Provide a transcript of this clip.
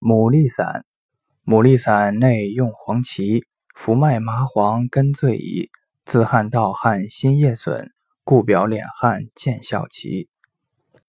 牡蛎散，牡蛎散内用黄芪、浮麦、麻黄根最宜，自汗盗汗心液损，故表敛汗见效奇。